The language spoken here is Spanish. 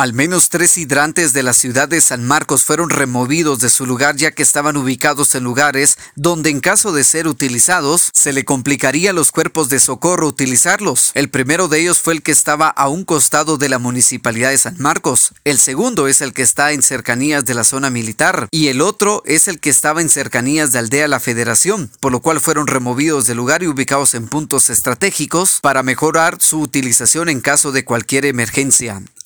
Al menos tres hidrantes de la ciudad de San Marcos fueron removidos de su lugar ya que estaban ubicados en lugares donde en caso de ser utilizados se le complicaría a los cuerpos de socorro utilizarlos. El primero de ellos fue el que estaba a un costado de la municipalidad de San Marcos, el segundo es el que está en cercanías de la zona militar y el otro es el que estaba en cercanías de Aldea La Federación, por lo cual fueron removidos del lugar y ubicados en puntos estratégicos para mejorar su utilización en caso de cualquier emergencia.